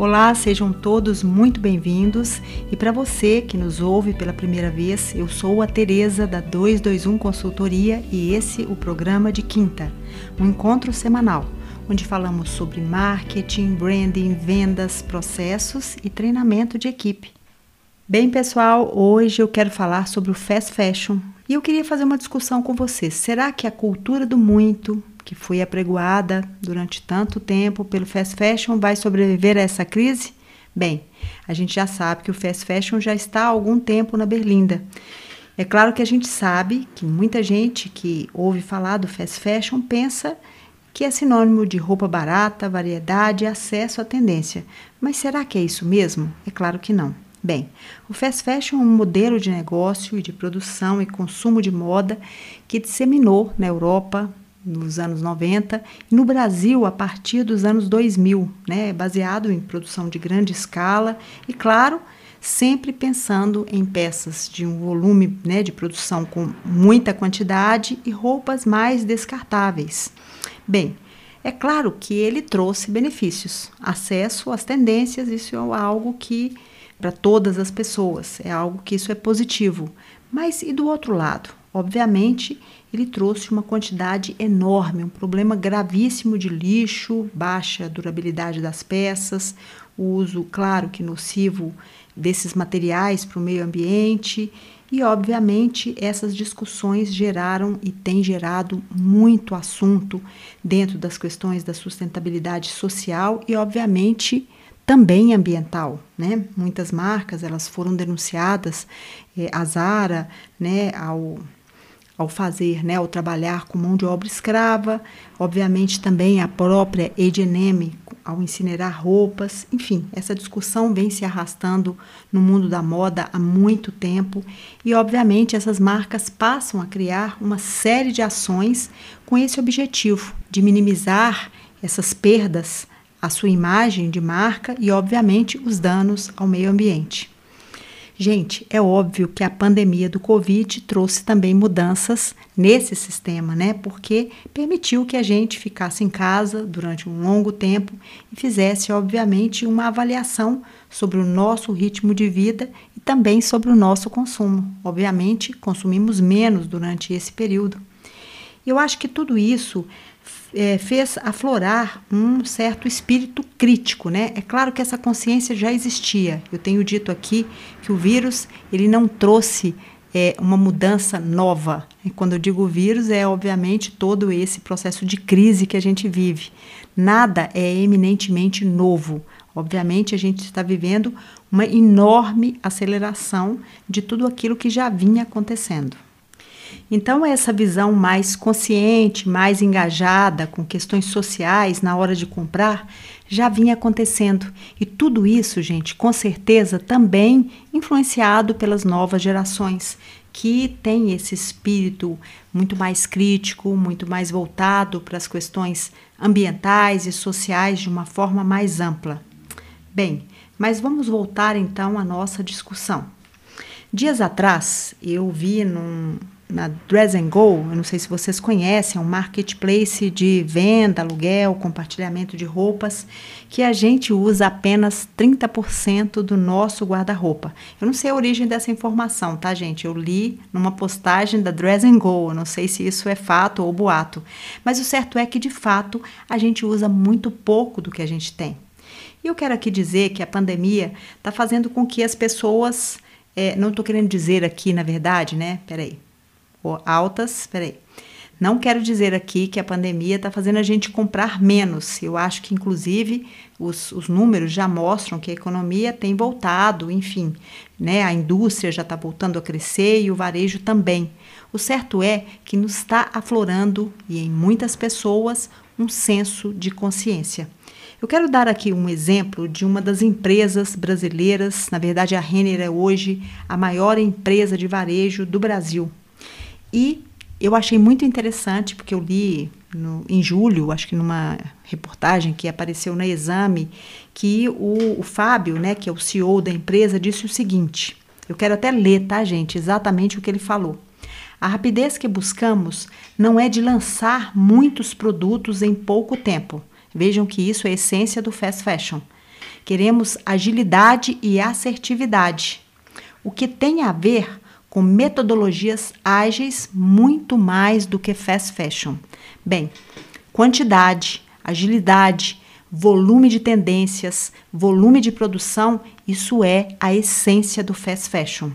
Olá, sejam todos muito bem-vindos. E para você que nos ouve pela primeira vez, eu sou a Tereza da 221 Consultoria e esse o programa de quinta, um encontro semanal onde falamos sobre marketing, branding, vendas, processos e treinamento de equipe. Bem, pessoal, hoje eu quero falar sobre o fast fashion e eu queria fazer uma discussão com vocês. Será que a cultura do muito, que foi apregoada durante tanto tempo pelo fast fashion vai sobreviver a essa crise? Bem, a gente já sabe que o fast fashion já está há algum tempo na berlinda. É claro que a gente sabe que muita gente que ouve falar do fast fashion pensa que é sinônimo de roupa barata, variedade e acesso à tendência. Mas será que é isso mesmo? É claro que não. Bem, o fast fashion é um modelo de negócio e de produção e consumo de moda que disseminou na Europa, nos anos 90 e no Brasil a partir dos anos 2000, né, baseado em produção de grande escala e, claro, sempre pensando em peças de um volume né, de produção com muita quantidade e roupas mais descartáveis. Bem, é claro que ele trouxe benefícios, acesso às tendências, isso é algo que para todas as pessoas, é algo que isso é positivo. Mas e do outro lado? Obviamente, ele trouxe uma quantidade enorme, um problema gravíssimo de lixo, baixa durabilidade das peças, o uso, claro que nocivo desses materiais para o meio ambiente. E, obviamente, essas discussões geraram e têm gerado muito assunto dentro das questões da sustentabilidade social e, obviamente, também ambiental, né? Muitas marcas elas foram denunciadas, eh, a Zara, né, ao ao fazer, né, ao trabalhar com mão de obra escrava, obviamente também a própria H&M ao incinerar roupas, enfim, essa discussão vem se arrastando no mundo da moda há muito tempo e obviamente essas marcas passam a criar uma série de ações com esse objetivo de minimizar essas perdas à sua imagem de marca e obviamente os danos ao meio ambiente. Gente, é óbvio que a pandemia do Covid trouxe também mudanças nesse sistema, né? Porque permitiu que a gente ficasse em casa durante um longo tempo e fizesse, obviamente, uma avaliação sobre o nosso ritmo de vida e também sobre o nosso consumo. Obviamente, consumimos menos durante esse período. Eu acho que tudo isso é, fez aflorar um certo espírito crítico, né? É claro que essa consciência já existia. Eu tenho dito aqui que o vírus ele não trouxe é, uma mudança nova. E quando eu digo vírus, é obviamente todo esse processo de crise que a gente vive. Nada é eminentemente novo. Obviamente, a gente está vivendo uma enorme aceleração de tudo aquilo que já vinha acontecendo. Então, essa visão mais consciente, mais engajada com questões sociais na hora de comprar, já vinha acontecendo. E tudo isso, gente, com certeza também influenciado pelas novas gerações, que têm esse espírito muito mais crítico, muito mais voltado para as questões ambientais e sociais de uma forma mais ampla. Bem, mas vamos voltar então à nossa discussão. Dias atrás, eu vi num, na Dress and Go, eu não sei se vocês conhecem, é um marketplace de venda, aluguel, compartilhamento de roupas, que a gente usa apenas 30% do nosso guarda-roupa. Eu não sei a origem dessa informação, tá, gente? Eu li numa postagem da Dress and Go, eu não sei se isso é fato ou boato, mas o certo é que, de fato, a gente usa muito pouco do que a gente tem. E eu quero aqui dizer que a pandemia está fazendo com que as pessoas. É, não estou querendo dizer aqui, na verdade, né? Peraí altas, peraí. Não quero dizer aqui que a pandemia está fazendo a gente comprar menos. Eu acho que, inclusive, os, os números já mostram que a economia tem voltado, enfim, né? a indústria já está voltando a crescer e o varejo também. O certo é que nos está aflorando, e em muitas pessoas, um senso de consciência. Eu quero dar aqui um exemplo de uma das empresas brasileiras, na verdade, a Renner é hoje a maior empresa de varejo do Brasil. E eu achei muito interessante, porque eu li no, em julho, acho que numa reportagem que apareceu na Exame, que o, o Fábio, né, que é o CEO da empresa, disse o seguinte: eu quero até ler, tá, gente, exatamente o que ele falou. A rapidez que buscamos não é de lançar muitos produtos em pouco tempo. Vejam que isso é a essência do fast fashion. queremos agilidade e assertividade, o que tem a ver com metodologias ágeis muito mais do que fast fashion. Bem, quantidade, agilidade, volume de tendências, volume de produção, isso é a essência do fast fashion.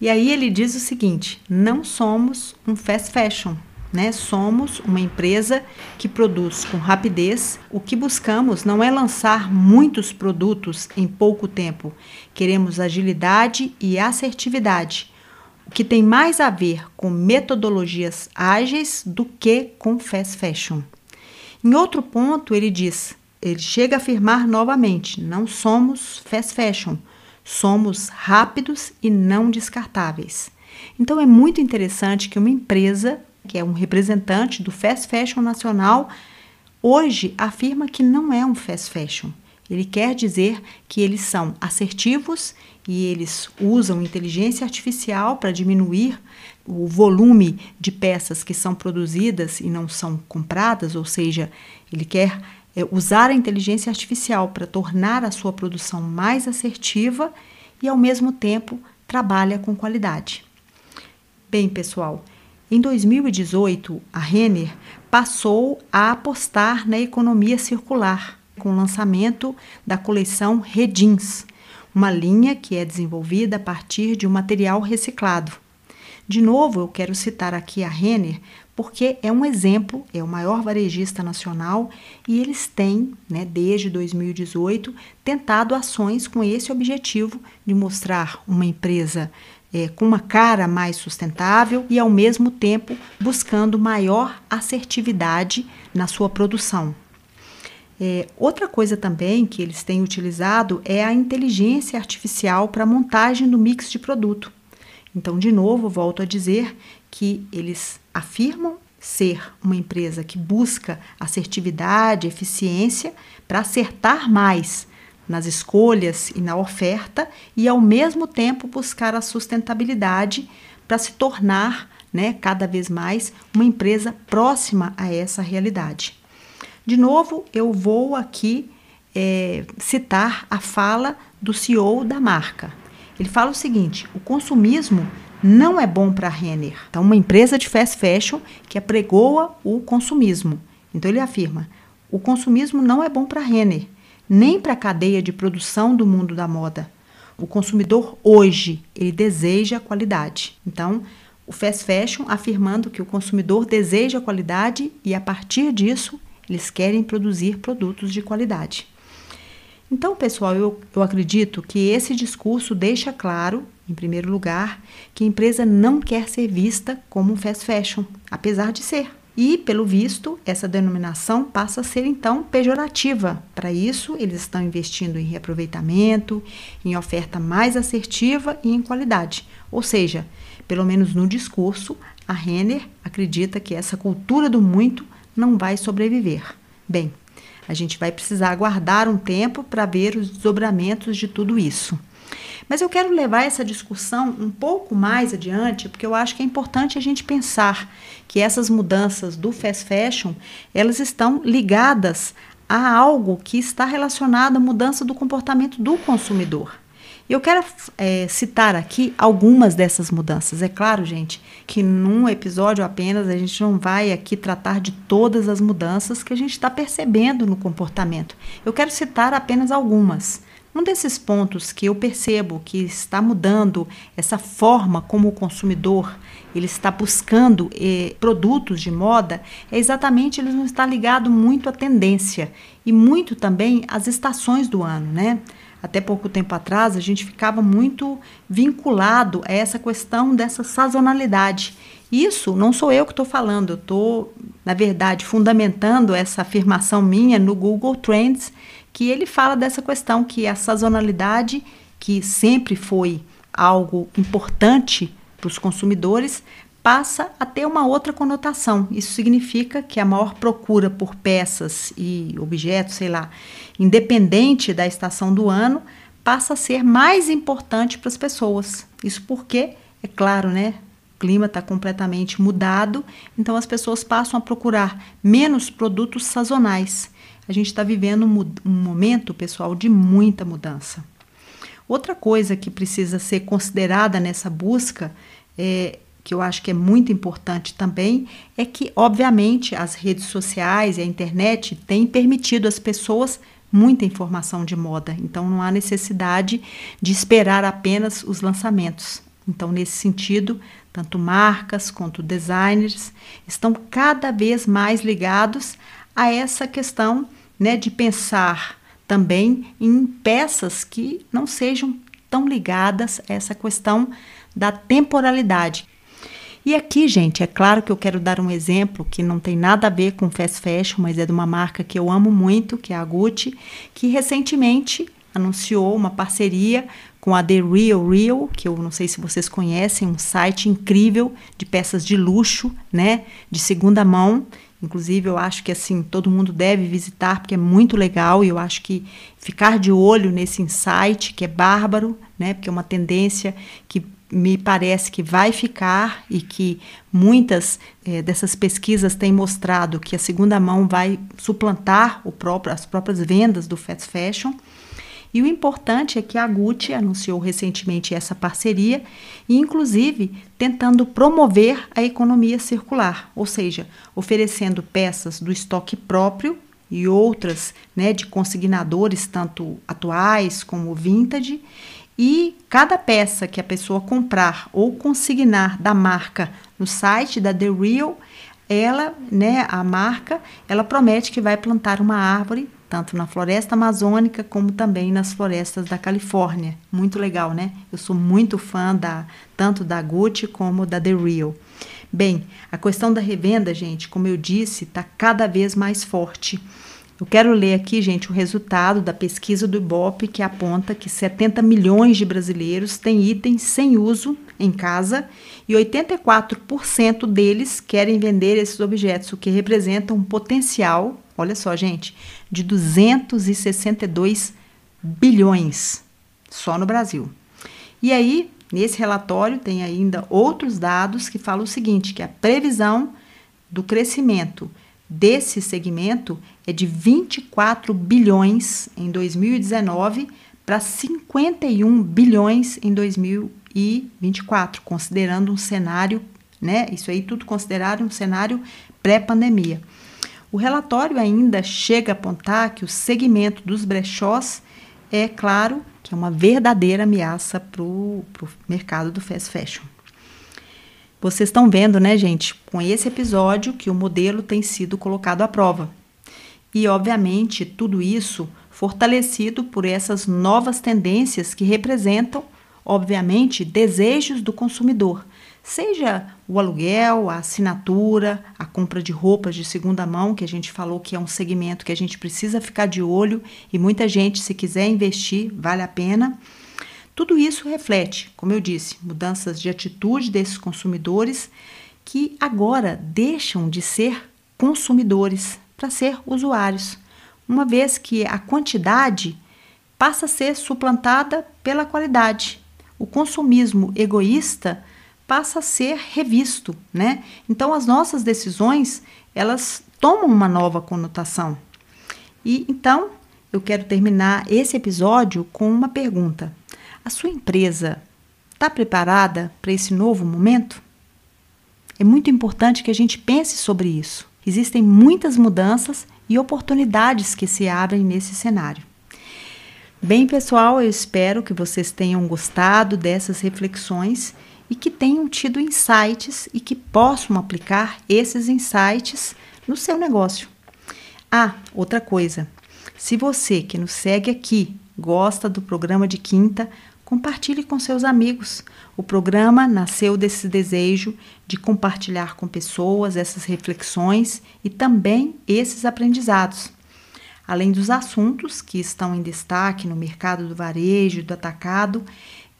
E aí ele diz o seguinte: não somos um fast fashion, né? Somos uma empresa que produz com rapidez. O que buscamos não é lançar muitos produtos em pouco tempo. Queremos agilidade e assertividade, que tem mais a ver com metodologias ágeis do que com fast fashion. Em outro ponto, ele diz: ele chega a afirmar novamente: não somos fast fashion, somos rápidos e não descartáveis. Então é muito interessante que uma empresa, que é um representante do fast fashion nacional, hoje afirma que não é um fast fashion. Ele quer dizer que eles são assertivos e eles usam inteligência artificial para diminuir o volume de peças que são produzidas e não são compradas, ou seja, ele quer é, usar a inteligência artificial para tornar a sua produção mais assertiva e, ao mesmo tempo, trabalha com qualidade. Bem, pessoal, em 2018, a Renner passou a apostar na economia circular com o lançamento da coleção Redins, uma linha que é desenvolvida a partir de um material reciclado. De novo, eu quero citar aqui a Renner porque é um exemplo, é o maior varejista nacional e eles têm, né, desde 2018, tentado ações com esse objetivo de mostrar uma empresa é, com uma cara mais sustentável e, ao mesmo tempo, buscando maior assertividade na sua produção. É, outra coisa também que eles têm utilizado é a inteligência artificial para montagem do mix de produto. Então, de novo, volto a dizer que eles afirmam ser uma empresa que busca assertividade, eficiência para acertar mais nas escolhas e na oferta e ao mesmo tempo buscar a sustentabilidade para se tornar, né, cada vez mais uma empresa próxima a essa realidade. De novo, eu vou aqui é, citar a fala do CEO da marca. Ele fala o seguinte: o consumismo não é bom para a Renner. Então, uma empresa de fast fashion que apregoa o consumismo. Então, ele afirma: o consumismo não é bom para a Renner, nem para a cadeia de produção do mundo da moda. O consumidor hoje, ele deseja qualidade. Então, o fast fashion afirmando que o consumidor deseja qualidade e a partir disso, eles querem produzir produtos de qualidade. Então, pessoal, eu, eu acredito que esse discurso deixa claro, em primeiro lugar, que a empresa não quer ser vista como um fast fashion, apesar de ser. E, pelo visto, essa denominação passa a ser então pejorativa. Para isso, eles estão investindo em reaproveitamento, em oferta mais assertiva e em qualidade. Ou seja, pelo menos no discurso, a Renner acredita que essa cultura do muito não vai sobreviver. Bem, a gente vai precisar aguardar um tempo para ver os desdobramentos de tudo isso. Mas eu quero levar essa discussão um pouco mais adiante, porque eu acho que é importante a gente pensar que essas mudanças do fast fashion, elas estão ligadas a algo que está relacionado à mudança do comportamento do consumidor. Eu quero é, citar aqui algumas dessas mudanças. É claro, gente, que num episódio apenas a gente não vai aqui tratar de todas as mudanças que a gente está percebendo no comportamento. Eu quero citar apenas algumas. Um desses pontos que eu percebo que está mudando essa forma como o consumidor ele está buscando eh, produtos de moda é exatamente ele não está ligado muito à tendência e muito também às estações do ano, né? Até pouco tempo atrás, a gente ficava muito vinculado a essa questão dessa sazonalidade. Isso não sou eu que estou falando, eu estou, na verdade, fundamentando essa afirmação minha no Google Trends, que ele fala dessa questão que a sazonalidade, que sempre foi algo importante para os consumidores, passa a ter uma outra conotação. Isso significa que a maior procura por peças e objetos, sei lá, independente da estação do ano, passa a ser mais importante para as pessoas. Isso porque, é claro, né? clima está completamente mudado, então as pessoas passam a procurar menos produtos sazonais. A gente está vivendo um, um momento, pessoal, de muita mudança. Outra coisa que precisa ser considerada nessa busca, é, que eu acho que é muito importante também, é que, obviamente, as redes sociais e a internet têm permitido às pessoas muita informação de moda, então não há necessidade de esperar apenas os lançamentos. Então, nesse sentido, tanto marcas quanto designers estão cada vez mais ligados a essa questão né, de pensar também em peças que não sejam tão ligadas a essa questão da temporalidade. E aqui, gente, é claro que eu quero dar um exemplo que não tem nada a ver com fast fashion, mas é de uma marca que eu amo muito, que é a Gucci, que recentemente anunciou uma parceria com a The Real Real, que eu não sei se vocês conhecem, um site incrível de peças de luxo, né, de segunda mão, Inclusive, eu acho que assim todo mundo deve visitar porque é muito legal e eu acho que ficar de olho nesse insight que é bárbaro, né? Porque é uma tendência que me parece que vai ficar e que muitas é, dessas pesquisas têm mostrado que a segunda mão vai suplantar próprio, as próprias vendas do fast fashion. E o importante é que a Gucci anunciou recentemente essa parceria e, inclusive, tentando promover a economia circular, ou seja, oferecendo peças do estoque próprio e outras né, de consignadores, tanto atuais como vintage. E cada peça que a pessoa comprar ou consignar da marca no site da The Real, ela, né, a marca, ela promete que vai plantar uma árvore tanto na floresta amazônica como também nas florestas da Califórnia. Muito legal, né? Eu sou muito fã da tanto da Gucci como da The Real. Bem, a questão da revenda, gente, como eu disse, está cada vez mais forte. Eu quero ler aqui, gente, o resultado da pesquisa do Ibope que aponta que 70 milhões de brasileiros têm itens sem uso em casa e 84% deles querem vender esses objetos, o que representa um potencial Olha só, gente, de 262 bilhões só no Brasil. E aí, nesse relatório tem ainda outros dados que falam o seguinte, que a previsão do crescimento desse segmento é de 24 bilhões em 2019 para 51 bilhões em 2024, considerando um cenário, né? Isso aí tudo considerado um cenário pré-pandemia. O relatório ainda chega a apontar que o segmento dos brechós é, claro, que é uma verdadeira ameaça para o mercado do fast fashion. Vocês estão vendo, né, gente, com esse episódio que o modelo tem sido colocado à prova. E, obviamente, tudo isso fortalecido por essas novas tendências que representam, obviamente, desejos do consumidor, Seja o aluguel, a assinatura, a compra de roupas de segunda mão, que a gente falou que é um segmento que a gente precisa ficar de olho e muita gente, se quiser investir, vale a pena. Tudo isso reflete, como eu disse, mudanças de atitude desses consumidores que agora deixam de ser consumidores para ser usuários, uma vez que a quantidade passa a ser suplantada pela qualidade. O consumismo egoísta passa a ser revisto, né? Então as nossas decisões, elas tomam uma nova conotação. E então, eu quero terminar esse episódio com uma pergunta. A sua empresa está preparada para esse novo momento? É muito importante que a gente pense sobre isso. Existem muitas mudanças e oportunidades que se abrem nesse cenário. Bem, pessoal, eu espero que vocês tenham gostado dessas reflexões e que tenham tido insights e que possam aplicar esses insights no seu negócio. Ah, outra coisa. Se você que nos segue aqui gosta do programa de quinta, compartilhe com seus amigos. O programa nasceu desse desejo de compartilhar com pessoas essas reflexões e também esses aprendizados. Além dos assuntos que estão em destaque no mercado do varejo do atacado,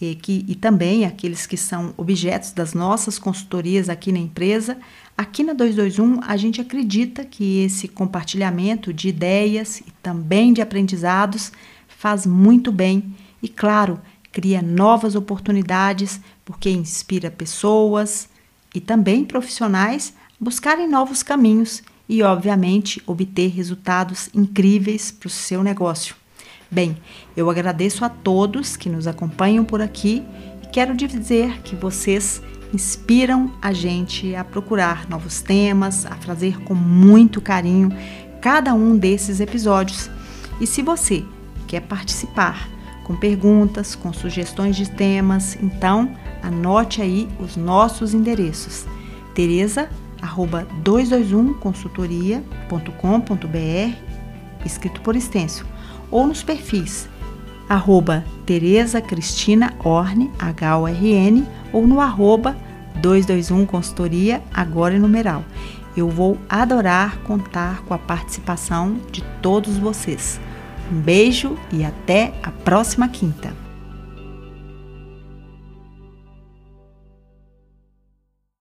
e, que, e também aqueles que são objetos das nossas consultorias aqui na empresa. Aqui na 221, a gente acredita que esse compartilhamento de ideias e também de aprendizados faz muito bem e, claro, cria novas oportunidades porque inspira pessoas, e também profissionais buscarem novos caminhos e, obviamente, obter resultados incríveis para o seu negócio. Bem, eu agradeço a todos que nos acompanham por aqui e quero dizer que vocês inspiram a gente a procurar novos temas, a fazer com muito carinho cada um desses episódios. E se você quer participar com perguntas, com sugestões de temas, então anote aí os nossos endereços. Tereza arroba 221consultoria.com.br, escrito por extenso, ou nos perfis arroba Tereza Cristina Orne, H-O-R-N, ou no arroba 221 Consultoria, agora em numeral. Eu vou adorar contar com a participação de todos vocês. Um beijo e até a próxima quinta.